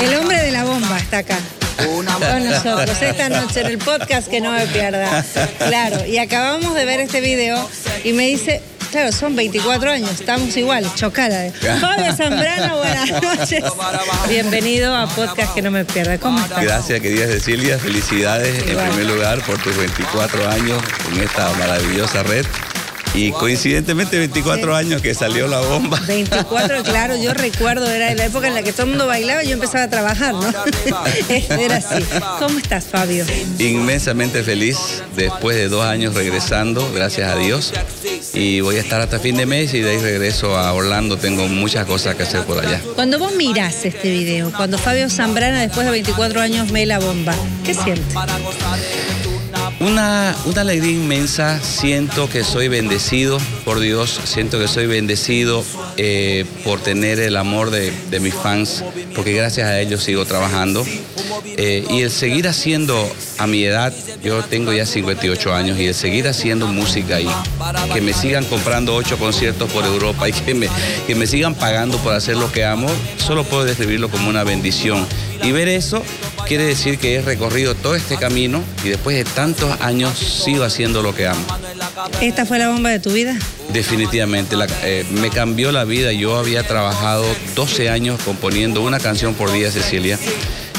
El hombre de la bomba está acá. Con nosotros esta noche en el podcast que no me pierda. Claro, y acabamos de ver este video y me dice, claro, son 24 años, estamos igual, chocada. Fabio Zambrano, buenas noches. Bienvenido a Podcast que no me pierda. ¿Cómo estás? Gracias, querida Cecilia. Felicidades en primer lugar por tus 24 años en esta maravillosa red. Y coincidentemente 24 años que salió la bomba. 24, claro, yo recuerdo, era la época en la que todo el mundo bailaba y yo empezaba a trabajar, ¿no? era así. ¿Cómo estás, Fabio? Inmensamente feliz, después de dos años regresando, gracias a Dios. Y voy a estar hasta fin de mes y de ahí regreso a Orlando, tengo muchas cosas que hacer por allá. Cuando vos mirás este video, cuando Fabio Zambrana después de 24 años me la bomba, ¿qué sientes? Una, una alegría inmensa, siento que soy bendecido por Dios, siento que soy bendecido eh, por tener el amor de, mis fans, porque gracias a ellos sigo trabajando. Eh, y el seguir haciendo a mi edad, yo tengo ya 58 años, y el seguir haciendo música y que me sigan comprando ocho conciertos por Europa y que me, que me sigan pagando por hacer lo que amo, solo puedo describirlo como una bendición. Y ver eso quiere decir que he recorrido todo este camino y después de tantos años sigo haciendo lo que amo. ¿Esta fue la bomba de tu vida? Definitivamente, eh, me cambió la vida. Yo había trabajado 12 años componiendo una canción por día, Cecilia,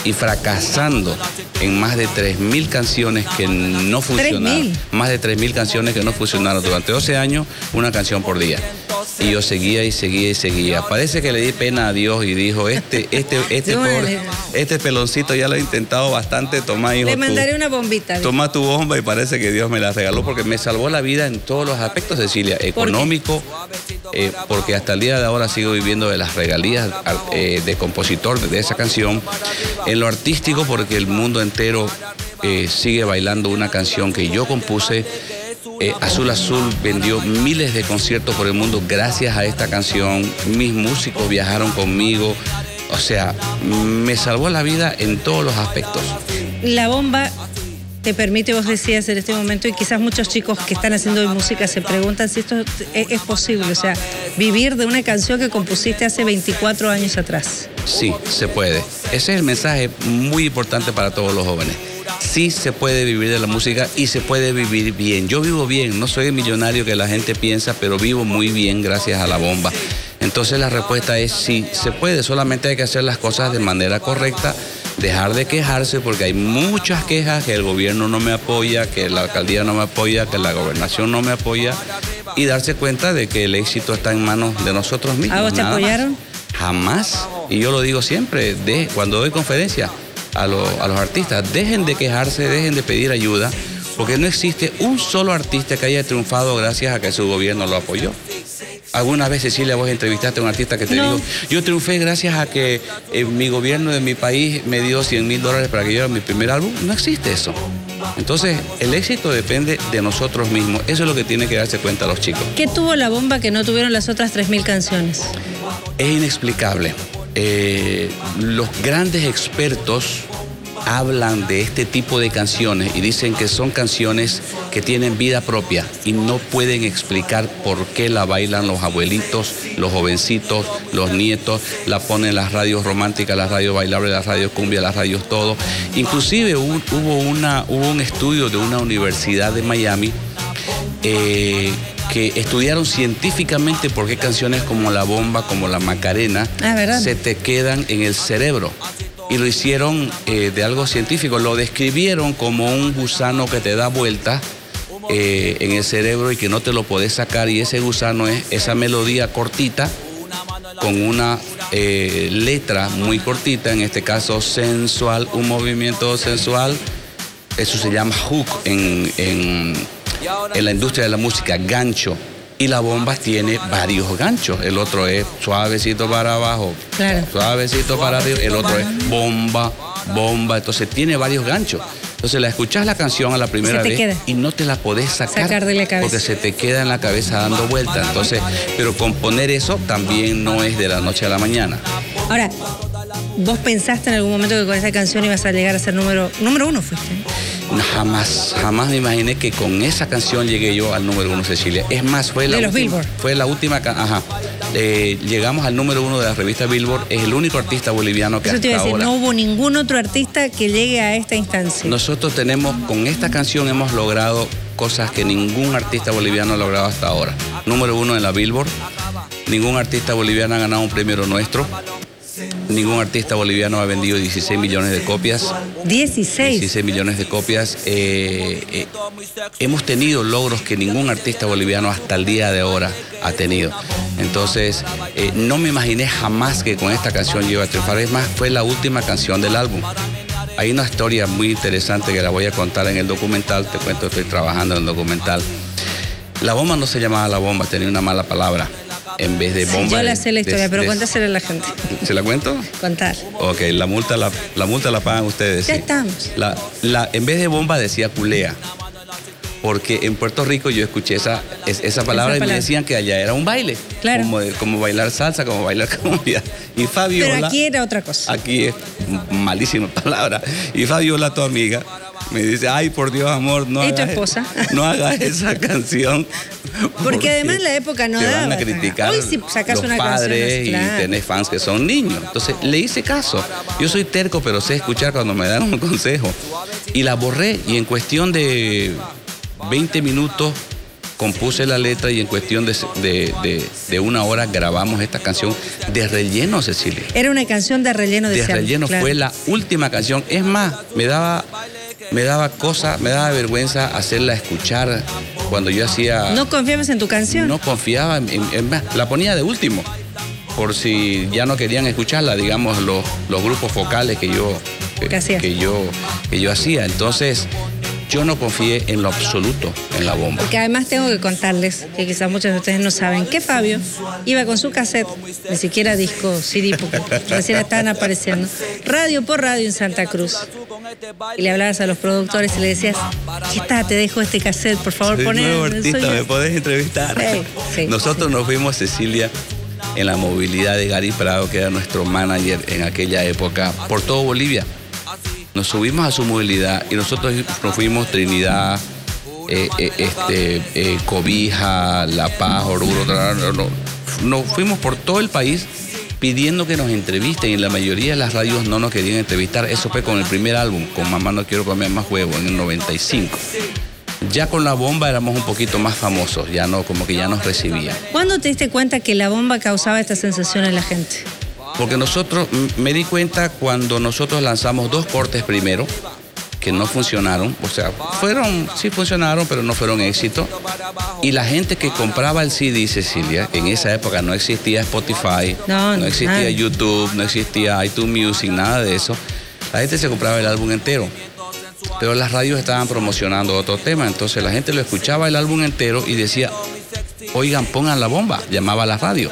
y fracasando en más de 3.000 canciones que no funcionaron. Más de 3.000 canciones que no funcionaron. Durante 12 años, una canción por día. Y yo seguía y seguía y seguía. Parece que le di pena a Dios y dijo, este, este, este, este peloncito ya lo he intentado bastante, toma hijo. Le mandaré una bombita. Toma tu bomba y parece que Dios me la regaló porque me salvó la vida en todos los aspectos, Cecilia. Económico, eh, porque hasta el día de ahora sigo viviendo de las regalías eh, de compositor de esa canción. En lo artístico, porque el mundo entero eh, sigue bailando una canción que yo compuse eh, Azul Azul vendió miles de conciertos por el mundo gracias a esta canción. Mis músicos viajaron conmigo. O sea, me salvó la vida en todos los aspectos. La bomba te permite, vos decías en este momento, y quizás muchos chicos que están haciendo música se preguntan si esto es posible, o sea, vivir de una canción que compusiste hace 24 años atrás. Sí, se puede. Ese es el mensaje muy importante para todos los jóvenes sí se puede vivir de la música y se puede vivir bien. Yo vivo bien, no soy el millonario que la gente piensa, pero vivo muy bien gracias a la bomba. Entonces la respuesta es sí, se puede, solamente hay que hacer las cosas de manera correcta, dejar de quejarse porque hay muchas quejas que el gobierno no me apoya, que la alcaldía no me apoya, que la gobernación no me apoya y darse cuenta de que el éxito está en manos de nosotros mismos. ¿A vos te apoyaron? Jamás. Y yo lo digo siempre, de, cuando doy conferencias a, los artistas. Dejen de quejarse, dejen de pedir ayuda, porque no existe un solo artista que haya triunfado gracias a que su gobierno lo apoyó. Alguna vez, Cecilia, vos entrevistaste a un artista que te dijo, yo triunfé gracias a que eh, mi gobierno de mi país me dio 100 mil dólares para que yo mi primer álbum. No existe eso. Entonces, el éxito depende de nosotros mismos. Eso es lo que tiene que darse cuenta los chicos. ¿Qué tuvo la bomba que no tuvieron las otras 3.000 canciones? Es inexplicable. Eh, los grandes expertos hablan de este tipo de canciones y dicen que son canciones que tienen vida propia y no pueden explicar por qué la bailan los abuelitos, los jovencitos, los nietos, la ponen las radios románticas, las radios bailables, las radios cumbia, las radios todo. Inclusive hubo, un estudio de una universidad de Miami eh, que estudiaron científicamente por qué canciones como La Bomba, como La Macarena, ah, se te quedan en el cerebro. Y lo hicieron eh, de algo científico, lo describieron como un gusano que te da vuelta eh, en el cerebro y que no te lo podés sacar. Y ese gusano es esa melodía cortita con una letra muy cortita, en este caso sensual, un movimiento sensual. Eso se llama hook en en la industria de la música, gancho. Y la bomba tiene varios ganchos. El otro es suavecito para abajo, suavecito para arriba. El otro es bomba, bomba. Entonces tiene varios ganchos. Entonces la escuchas la canción a la primera vez y no te la podés sacar, de la cabeza. porque se te queda en la cabeza dando vueltas. Entonces, pero componer eso también no es de la noche a la mañana. Ahora, ¿vos pensaste en algún momento que con esa canción ibas a llegar a ser número, número uno fuiste? Jamás, jamás me imaginé que con esa canción llegué yo al número uno, Cecilia. Es más, fue la, última, fue la última, ajá, eh, llegamos al número uno de la revista Billboard, es el único artista boliviano que Eso hasta te iba a decir, ahora... no hubo ningún otro artista que llegue a esta instancia. Nosotros tenemos, con esta canción hemos logrado cosas que ningún artista boliviano ha logrado hasta ahora. Número uno en la Billboard, ningún artista boliviano ha ganado un premio nuestro, ningún artista boliviano ha vendido 16 millones de copias. 16. 16 millones de copias. Eh, eh, hemos tenido logros que ningún artista boliviano hasta el día de ahora ha tenido. Entonces, eh, no me imaginé jamás que con esta canción yo iba a triunfar. Es más, fue la última canción del álbum. Hay una historia muy interesante que la voy a contar en el documental. Te cuento, estoy trabajando en el documental. La bomba no se llamaba la bomba, tenía una mala palabra. En vez de bomba. yo la sé la historia, de- pero cuéntasela a la gente. ¿Se la cuento? Contar. Ok, la multa la, la multa la pagan ustedes. Ya sí. estamos. La, la- en vez de bomba decía culea. Porque en Puerto Rico yo escuché esa, es- esa palabra y me decían que allá era un baile. Claro. Como, como bailar salsa, como bailar cumbia. Y Fabiola. Pero aquí era otra cosa. Aquí es malísima palabra. Y Fabiola, tu amiga, me dice, ay, por Dios, amor, no ¿Y tu hagas, esposa? no hagas esa canción. Porque además la época no te van a criticar Hoy si sacas los una canción, padres claro. y tenés fans que son niños. Entonces le hice caso. Yo soy terco, pero sé escuchar cuando me dan un consejo. Y la borré y en cuestión de 20 minutos compuse la letra y en cuestión de, de- de- de una hora grabamos esta canción de relleno, Cecilia. Era una canción de relleno de De relleno claro. fue la última canción. Es más, me daba, me daba cosa, me daba vergüenza hacerla escuchar cuando yo hacía. No confiabas en tu canción. No confiaba, en, en- en la ponía de último, por si ya no querían escucharla, digamos, los, los grupos focales que yo, que, que yo, que yo hacía. Entonces, yo no confié en lo absoluto en la bomba. Porque además tengo que contarles, que quizás muchos de ustedes no saben, que Fabio iba con su cassette, ni siquiera disco CD, porque recién estaban apareciendo, radio por radio en Santa Cruz. Y le hablabas a los productores y le decías, aquí está, te dejo este cassette, por favor, Soy nuevo artista, yo". me podés entrevistar. Sí, sí, Nosotros sí. nos fuimos, Cecilia, en la movilidad de Gary Prado, que era nuestro manager en aquella época, por todo Bolivia. Nos subimos a su movilidad y nosotros nos fuimos Trinidad, eh, eh, este, eh, Cobija, La Paz, Oruro, no, no. nos fuimos por todo el país pidiendo que nos entrevisten y la mayoría de las radios no nos querían entrevistar. Eso fue con el primer álbum, con Mamá no quiero comer más huevo, en el 95. Ya con la bomba éramos un poquito más famosos, ya no, como que ya nos recibían. ¿Cuándo te diste cuenta que la bomba causaba esta sensación en la gente? Porque nosotros, me di cuenta cuando nosotros lanzamos dos cortes primero, que no funcionaron, o sea, fueron, sí funcionaron, pero no fueron éxito. Y la gente que compraba el CD, Cecilia, en esa época no existía Spotify, No, no existía nada. YouTube, no existía iTunes Music, nada de eso. La gente se compraba el álbum entero. Pero las radios estaban promocionando otro tema, entonces la gente lo escuchaba el álbum entero y decía, oigan, pongan la bomba, llamaba a la radio.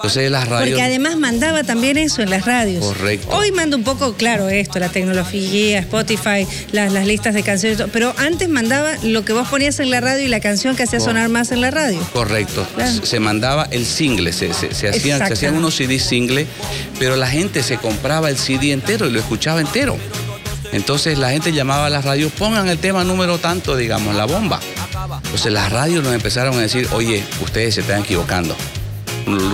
Entonces las radios... Porque además mandaba también eso en las radios. Correcto. Hoy manda un poco, claro, esto, la tecnología, Spotify, las, las listas de canciones, pero antes mandaba lo que vos ponías en la radio y la canción que hacía sonar más en la radio. Correcto. Claro. Se- mandaba el single, se, se- se hacían, se hacían unos CD single, pero la gente se compraba el CD entero y lo escuchaba entero. Entonces la gente llamaba a las radios, pongan el tema número tanto, digamos, la bomba. Entonces las radios nos empezaron a decir, oye, ustedes se están equivocando.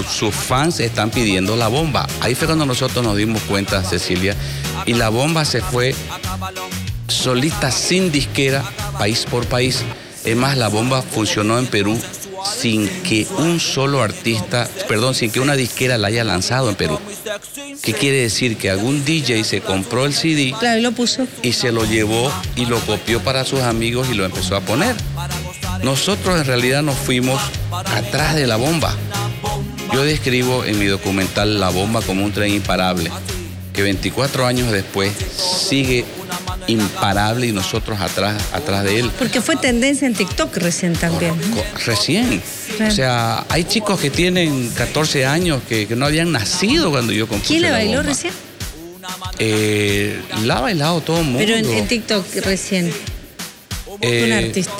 Sus fans están pidiendo la bomba. Ahí fue cuando nosotros nos dimos cuenta, Cecilia, y la bomba se fue solista sin disquera, país por país. Es más, la bomba funcionó en Perú sin que un solo artista, perdón, sin que una disquera la haya lanzado en Perú. ¿Qué quiere decir? Que algún DJ se compró el CD Claro, y lo puso. y se lo llevó y lo copió para sus amigos y lo empezó a poner. Nosotros en realidad nos fuimos atrás de la bomba. Yo describo en mi documental La bomba como un tren imparable, que 24 años después sigue imparable y nosotros atrás, atrás de él. Porque fue tendencia en TikTok recién también. Recién. Claro. O sea, hay chicos que tienen 14 años que, que no habían nacido cuando yo compuse ¿Quién La bailó Bomba. recién? Eh, la ha bailado todo el mundo. Pero en, en TikTok recién. Eh, un artista.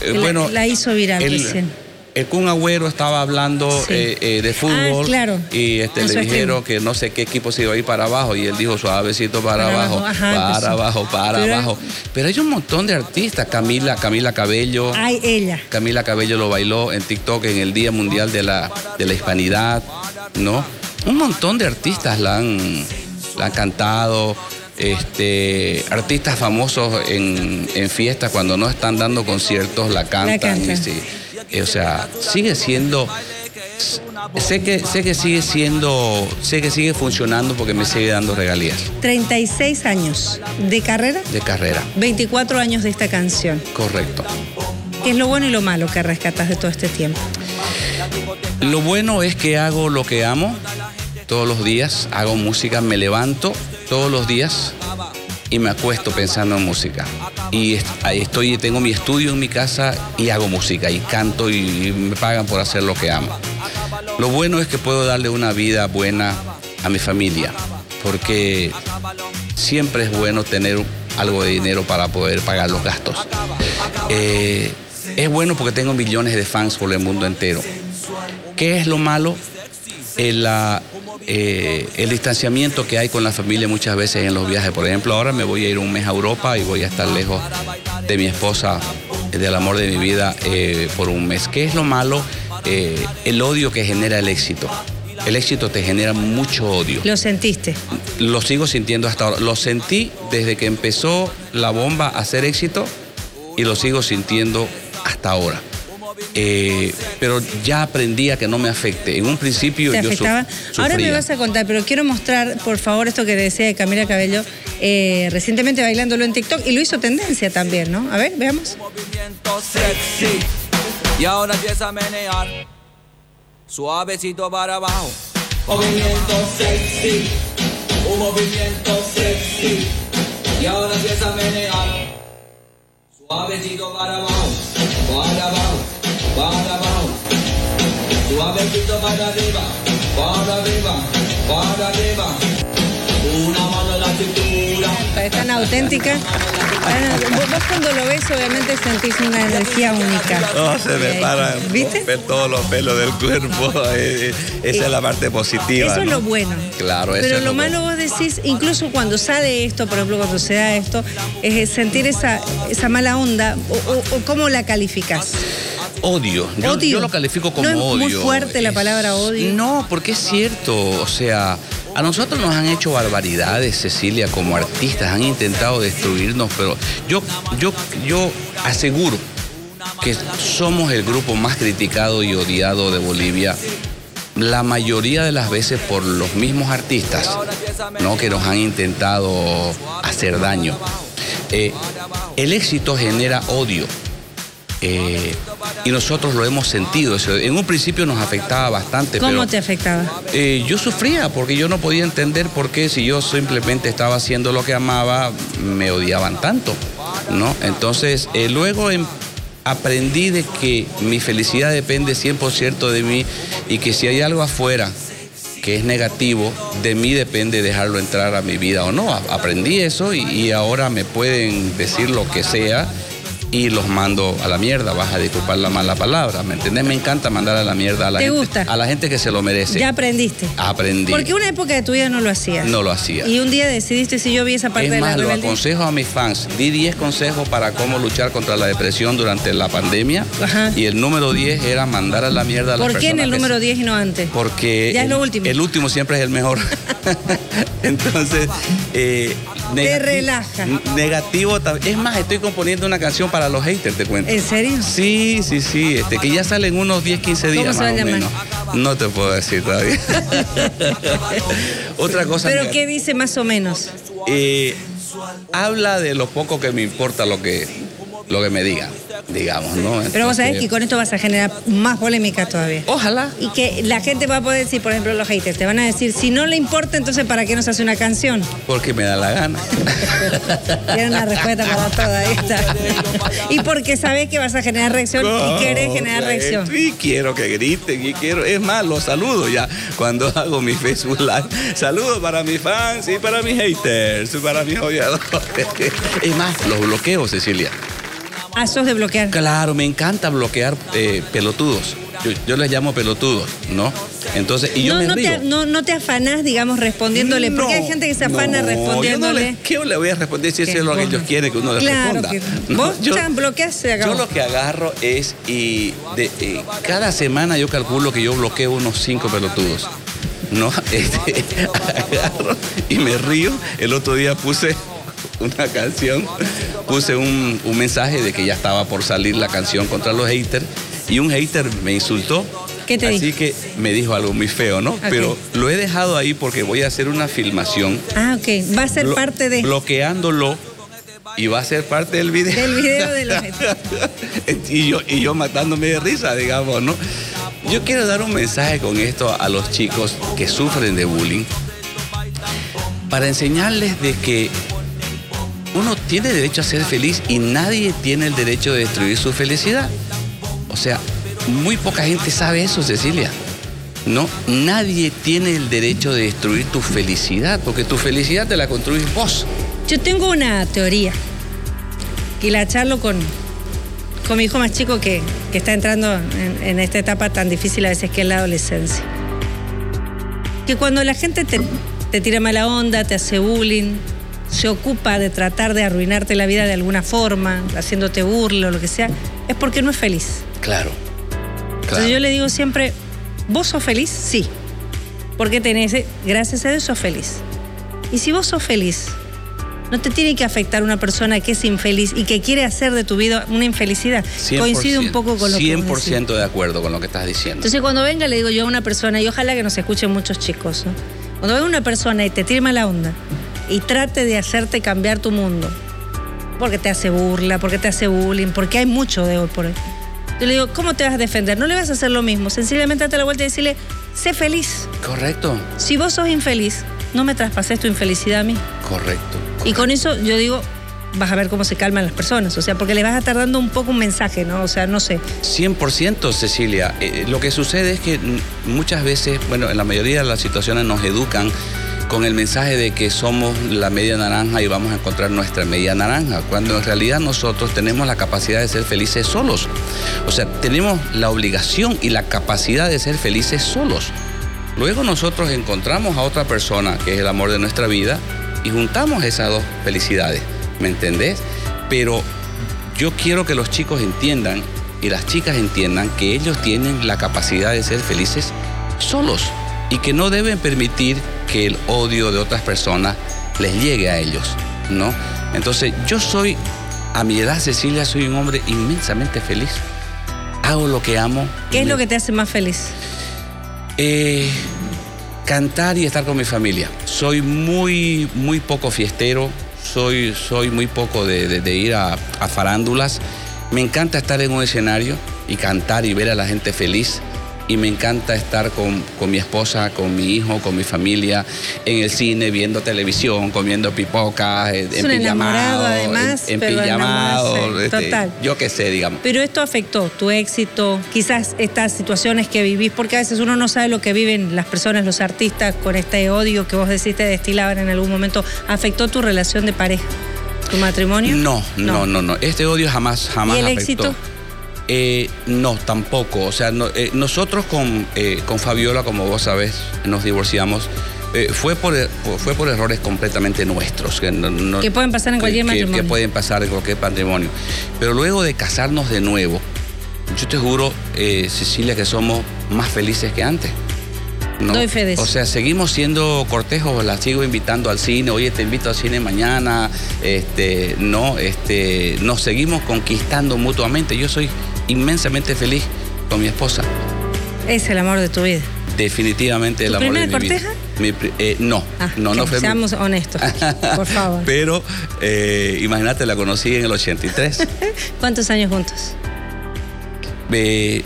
eh, La- bueno, la hizo viral el- recién. El Kun Agüero estaba hablando eh, eh, de fútbol ah, claro. y este, le dijeron que no sé qué equipo se iba a ir para abajo y él dijo suavecito para, abajo, para abajo, para abajo. Pero hay un montón de artistas, Camila, Camila Cabello. Ay, ella. Camila Cabello lo bailó en TikTok en el Día Mundial de la, de la Hispanidad, ¿no? Un montón de artistas la han, la han cantado este, artistas famosos en, fiestas cuando no están dando conciertos la cantan. O sea, sigue siendo. Sé que, sé que sigue siendo, sé que sigue funcionando porque me sigue dando regalías. 36 años de carrera. De carrera. 24 años de esta canción. Correcto. ¿Qué es lo bueno y lo malo que rescatas de todo este tiempo? Lo bueno es que hago lo que amo todos los días, hago música, me levanto todos los días y me acuesto pensando en música. Y ahí estoy, tengo mi estudio en mi casa y hago música y canto y me pagan por hacer lo que amo. Lo bueno es que puedo darle una vida buena a mi familia, porque siempre es bueno tener algo de dinero para poder pagar los gastos. Eh, es bueno porque tengo millones de fans por el mundo entero. ¿Qué es lo malo? En la, eh, el distanciamiento que hay con la familia muchas veces en los viajes. Por ejemplo, ahora me voy a ir un mes a Europa y voy a estar lejos de mi esposa, del amor de mi vida, eh, por un mes. ¿Qué es lo malo? Eh, el odio que genera el éxito. El éxito te genera mucho odio. ¿Lo sentiste? Lo sigo sintiendo hasta ahora. Lo sentí desde que empezó la bomba a hacer éxito y lo sigo sintiendo hasta ahora. Eh, pero ya aprendí a que no me afecte. En un principio yo afectaba? Ahora me vas a contar, pero quiero mostrar, por favor, esto que decía de Camila Cabello, eh, recientemente bailándolo en TikTok y lo hizo tendencia también, ¿no? A ver, veamos. Y ahora empieza a menear, suavecito para abajo. Movimiento sexy, un movimiento sexy. Y ahora empieza a menear, suavecito para abajo, para abajo para abajo, suavecito para arriba, para arriba, para arriba. Una mano en la cintura. Es tan auténtica. Vos cuando lo ves obviamente sentís una energía única. No, se me para ¿Viste? ver todos los pelos del cuerpo. Eh, esa es la parte positiva. Eso es lo bueno. Claro, eso Pero lo, malo vos decís, incluso cuando sale esto, por ejemplo, cuando se da esto, es sentir esa, esa mala onda, o, o cómo la calificás. Odio. Yo, lo califico como ¿No es Muy fuerte la palabra odio. No, porque es cierto. O sea, a nosotros nos han hecho barbaridades, Cecilia, como artistas. Han intentado destruirnos, pero yo, yo, yo aseguro que somos el grupo más criticado y odiado de Bolivia. La mayoría de las veces por los mismos artistas, ¿no? Que nos han intentado hacer daño. Eh, el éxito genera odio. Eh, y nosotros lo hemos sentido. En un principio nos afectaba bastante. ¿Cómo te afectaba? Eh, yo sufría porque yo no podía entender por qué si yo simplemente estaba haciendo lo que amaba, me odiaban tanto. ¿no? Entonces, eh, luego em, aprendí de que mi felicidad depende 100% de mí y que si hay algo afuera que es negativo, de mí depende dejarlo entrar a mi vida o no. Aprendí eso y ahora me pueden decir lo que sea y los mando a la mierda, vas a disculpar la mala palabra, ¿me entiendes? Me encanta mandar a la mierda a la, gente, a la gente que se lo merece. Ya aprendiste. Aprendí. Porque una época de tu vida no lo hacías. No lo hacía. Y un día decidiste, si yo vi esa parte es de más, la lo aconsejo a mis fans. Di 10 consejos para cómo luchar contra la depresión durante la pandemia. Ajá. Y el número 10 era mandar a la mierda a la ¿Por qué en el número 10 y no antes? Porque ya es lo último. El último siempre es el mejor. Entonces, eh, te relaja. Negativo. Es más, estoy componiendo una canción para los haters, te cuento. ¿En serio? Sí, sí, sí. Este, que ya salen unos 10, 15 días ¿Cómo se más o menos. No te puedo decir todavía. Otra cosa. ¿Pero qué dice más o menos? Eh, habla de lo poco que me importa lo que, lo que me digan digamos, ¿no? Pero vos sabés que con esto vas a generar más polémica todavía. Ojalá. Y que la gente va a poder decir, por ejemplo, los haters, te van a decir, si no le importa, entonces ¿para qué nos hace una canción? Porque me da la gana. Tiene una respuesta para todo, ahí está. y porque sabés que vas a generar reacción y querés generar reacción. Y quiero que griten, y quiero, es más, los saludo ya cuando hago mi Facebook Live. Saludos para mis fans y para mis haters, para mis odiadores. Es más, los bloqueo, Cecilia. Ah, sos de bloquear. Claro, me encanta bloquear eh, pelotudos. yo, les llamo pelotudos, ¿no? Entonces, y yo no, me no río. Te, no, no te afanás, digamos, respondiéndole, porque hay gente que se afana respondiéndole. ¿Qué le voy a responder si eso es lo que ellos quieren que uno les claro responda? Que, vos yo, bloqueas. Yo lo que agarro es, y de, eh, cada semana yo calculo que yo bloqueo unos cinco pelotudos. ¿no? Este, agarro y me río. El otro día puse una canción, puse un, un, mensaje de que ya estaba por salir la canción contra los haters y un hater me insultó. ¿Qué te Así que me dijo algo muy feo, ¿no? Okay. Pero lo he dejado ahí porque voy a hacer una filmación. Ah, ok. Va a ser parte de. Bloqueándolo y va a ser parte del video. Del video de los y, yo, y yo matándome de risa, digamos, ¿no? Yo quiero dar un mensaje con esto a los chicos que sufren de bullying para enseñarles de que uno tiene derecho a ser feliz y nadie tiene el derecho de destruir su felicidad. O sea, muy poca gente sabe eso, Cecilia. No, nadie tiene el derecho de destruir tu felicidad, porque tu felicidad te la construyes vos. Yo tengo una teoría y la charlo con, con mi hijo más chico que, que está entrando en, en, esta etapa tan difícil a veces que es la adolescencia. Que cuando la gente te, te tira mala onda, te hace bullying, se ocupa de tratar de arruinarte la vida de alguna forma, haciéndote burla o lo que sea, es porque no es feliz. Claro. claro. Entonces yo le digo siempre, ¿vos sos feliz? Sí. Porque tenés, gracias a Dios sos feliz. Y si vos sos feliz, no te tiene que afectar una persona que es infeliz y que quiere hacer de tu vida una infelicidad. Coincide un poco con lo 100 que 100% de acuerdo con lo que estás diciendo. Entonces cuando venga le digo yo a una persona, y ojalá que nos escuchen muchos chicos, ¿no? cuando venga una persona y te tire mala onda y trate de hacerte cambiar tu mundo, porque te hace burla, porque te hace bullying, porque hay mucho de hoy por hoy. Yo le digo, ¿cómo te vas a defender? No le vas a hacer lo mismo. Sencillamente date la vuelta y decirle, sé feliz. Correcto. Si vos sos infeliz, no me traspases tu infelicidad a mí. Correcto. correcto. Y con eso yo digo, vas a ver cómo se calman las personas. O sea, porque le vas a estar dando un poco un mensaje, ¿no? O sea, no sé. 100% Cecilia. Eh, lo que sucede es que muchas veces, bueno, en la mayoría de las situaciones nos educan con el mensaje de que somos la media naranja y vamos a encontrar nuestra media naranja, cuando en realidad nosotros tenemos la capacidad de ser felices solos. O sea, tenemos la obligación y la capacidad de ser felices solos. Luego nosotros encontramos a otra persona que es el amor de nuestra vida y juntamos esas dos felicidades, ¿me entendés? Pero yo quiero que los chicos entiendan y las chicas entiendan que ellos tienen la capacidad de ser felices solos y que no deben permitir que el odio de otras personas les llegue a ellos, ¿no? Entonces, yo soy, a mi edad, Cecilia, soy un hombre inmensamente feliz. Hago lo que amo. ¿Qué es lo que te hace más feliz? Eh, cantar y estar con mi familia. Soy muy, muy poco fiestero, soy, soy muy poco de, de, de ir a, a farándulas. Me encanta estar en un escenario y cantar y ver a la gente feliz y me encanta estar con, con, mi esposa, con mi hijo, con mi familia, en el cine, viendo televisión, comiendo pipocas, es en un pijamado, además, en, en pijamado, este, total. yo qué sé, digamos. Pero esto afectó tu éxito, quizás estas situaciones que vivís, porque a veces uno no sabe lo que viven las personas, los artistas, con este odio que vos decís te destilaban en algún momento, ¿afectó tu relación de pareja? ¿Tu matrimonio? No, no, no, no. no. Este odio jamás, jamás ¿Y el afectó. éxito? Eh, no, tampoco. O sea, no, eh, nosotros con, eh, con, Fabiola, como vos sabés, nos divorciamos. Eh, fue, por, fue por errores completamente nuestros. Que, no, no, que pueden pasar en cualquier que, matrimonio. Que pueden pasar en cualquier matrimonio. Pero luego de casarnos de nuevo, yo te juro, Cecilia, que somos más felices que antes. ¿no? Doy fe de eso. O sea, seguimos siendo cortejos, la sigo invitando al cine, oye, te invito al cine mañana, este, no, este, nos seguimos conquistando mutuamente. Yo soy inmensamente feliz con mi esposa. Es el amor de tu vida. Definitivamente el ¿Tu amor de mi corteja? vida. Mi, eh, no, ah, no, no fue. Seamos honestos, por favor. Pero eh, imagínate, la conocí en el 83. ¿Cuántos años juntos? Eh,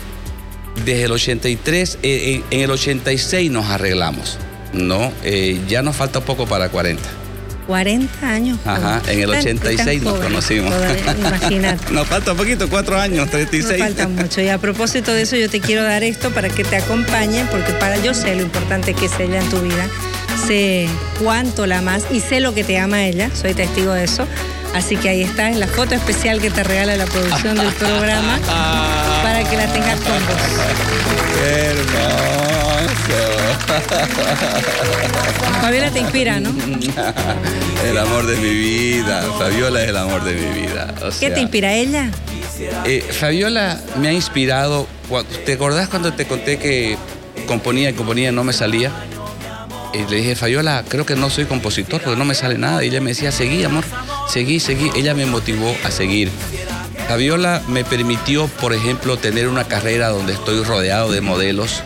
desde el 83, eh, en el 86 nos arreglamos, ¿no? Eh, ya nos falta poco para 40. 40 años. Ajá, en el 86 tan nos conocimos. Imagínate. nos falta poquito, cuatro años, 36. Nos falta mucho. Y a propósito de eso, yo te quiero dar esto para que te acompañe, porque para yo sé lo importante que es ella en tu vida. Sé cuánto la amas y sé lo que te ama ella, soy testigo de eso. Así que ahí está, es la foto especial que te regala la producción del programa para que la tengas con vos. Qué hermoso. Fabiola te inspira, ¿no? El amor de mi vida. Fabiola es el amor de mi vida. ¿Qué te inspira ella? Eh, Fabiola me ha inspirado. ¿Te acordás cuando te conté que componía y componía y no me salía? Y le dije, Fabiola, creo que no soy compositor porque no me sale nada. Y ella me decía, seguí, amor, seguí, seguí. Ella me motivó a seguir. Fabiola me permitió, por ejemplo, tener una carrera donde estoy rodeado de modelos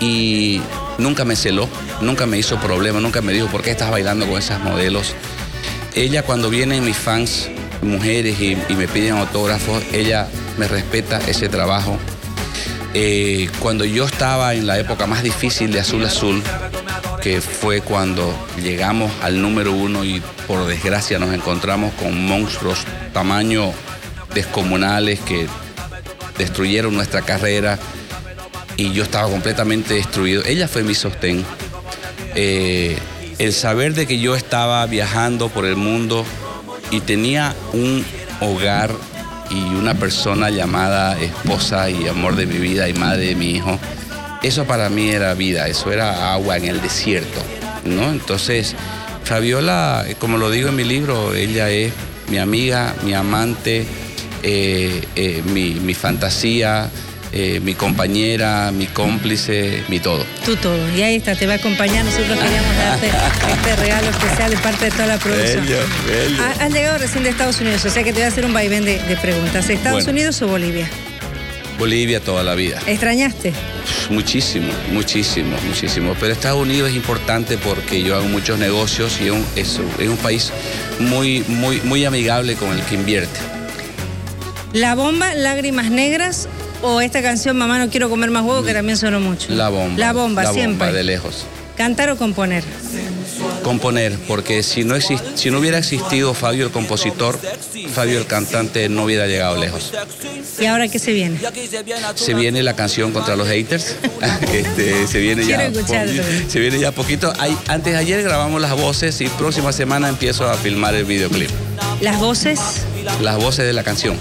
y nunca me celó, nunca me hizo problema, nunca me dijo, ¿por qué estás bailando con esas modelos? Ella cuando vienen mis fans, mujeres, y, me piden autógrafos, ella me respeta ese trabajo. Eh, cuando yo estaba en la época más difícil de Azul Azul, que fue cuando llegamos al número uno y por desgracia nos encontramos con monstruos tamaño descomunales que destruyeron nuestra carrera y yo estaba completamente destruido. Ella fue mi sostén. Eh, el saber de que yo estaba viajando por el mundo y tenía un hogar y una persona llamada esposa y amor de mi vida y madre de mi hijo, eso para mí era vida, eso era agua en el desierto, ¿no? Entonces, Fabiola, como lo digo en mi libro, ella es mi amiga, mi amante, eh, eh, mi, fantasía, eh, mi compañera, mi cómplice, mi todo. Tú todo. Y ahí está, te va a acompañar. Nosotros queríamos darte este regalo especial de parte de toda la producción. Bello, bello. Has llegado recién de Estados Unidos, o sea que te voy a hacer un vaivén de, preguntas. ¿Estados Unidos o Bolivia? Bolivia toda la vida. ¿Extrañaste? Muchísimo, muchísimo, muchísimo. Pero Estados Unidos es importante porque yo hago muchos negocios y es un, es un país muy, muy, muy amigable con el que invierte. La bomba, lágrimas negras o esta canción Mamá no quiero comer más huevo que también sonó mucho. La bomba. La bomba, la siempre. Bomba de lejos. ¿Cantar o componer? Componer, porque si no, si no hubiera existido Fabio el compositor, Fabio el cantante no hubiera llegado lejos. ¿Y ahora qué se viene? Se viene la canción contra los haters. este, se viene ya. Se viene ya poquito. Hay, antes de ayer grabamos las voces y próxima semana empiezo a filmar el videoclip. ¿Las voces? Las voces de la canción.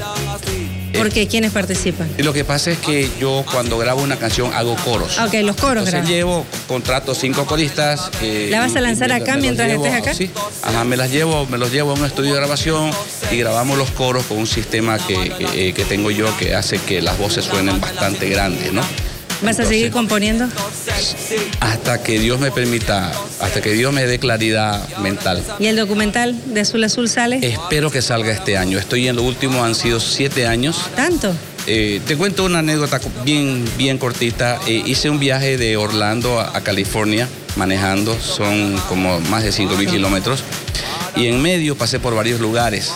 ¿Por qué? ¿Quiénes participan? Y lo que pasa es que yo cuando grabo una canción hago coros. Ok, los coros Entonces llevo, contrato cinco coristas. Eh, ¿La vas a lanzar acá mientras estés acá? Sí, ajá, me las llevo, me los llevo a un estudio de grabación y grabamos los coros con un sistema que, que, que tengo yo que hace que las voces suenen bastante grandes, ¿no? ¿Vas a seguir componiendo? Hasta que Dios me permita, hasta que Dios me dé claridad mental. ¿Y el documental de Azul Azul sale? Espero que salga este año. Estoy en lo último, han sido siete años. ¿Tanto? Eh, te cuento una anécdota bien, bien cortita. Eh, hice un viaje de Orlando a, California manejando, son como más de 5 mil kilómetros. Y en medio pasé por varios lugares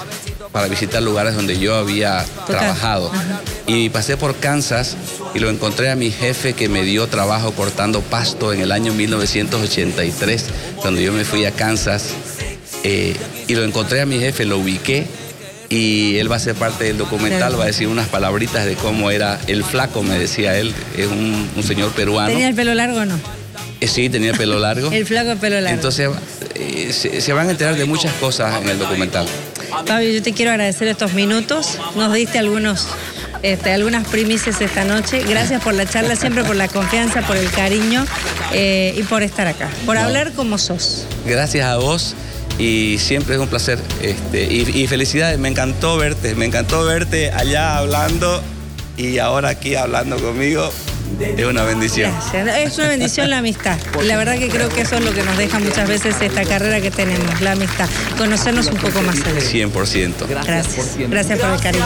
para visitar lugares donde yo había trabajado. Y pasé por Kansas y lo encontré a mi jefe que me dio trabajo cortando pasto en el año 1983, cuando yo me fui a Kansas. Eh, y lo encontré a mi jefe, lo ubiqué y él va a ser parte del documental, va a decir unas palabritas de cómo era el flaco, me decía él, es un, señor peruano. ¿Tenía el pelo largo o no? Eh, sí, tenía el pelo largo. el flaco pelo largo. Entonces eh, se, van a enterar de muchas cosas en el documental. Fabio, yo te quiero agradecer estos minutos. Nos diste algunos este, algunas primicias esta noche. Gracias por la charla, siempre por la confianza, por el cariño eh, y por estar acá, por hablar como sos. Gracias a vos y siempre es un placer. Este, y, y, felicidades, me encantó verte, me encantó verte allá hablando y ahora aquí hablando conmigo. Es una bendición. Es una bendición la amistad. Y la verdad que creo que eso es lo que nos deja muchas veces esta carrera que tenemos, la amistad. Conocernos un poco más allá. 100%. Gracias. Gracias por el cariño.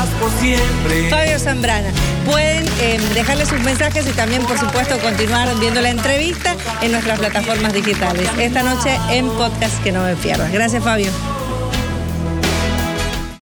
Fabio Zambrana. Pueden eh, dejarle sus mensajes y también, por supuesto, continuar viendo la entrevista en nuestras plataformas digitales. Esta noche en podcast que no me pierdas. Gracias, Fabio.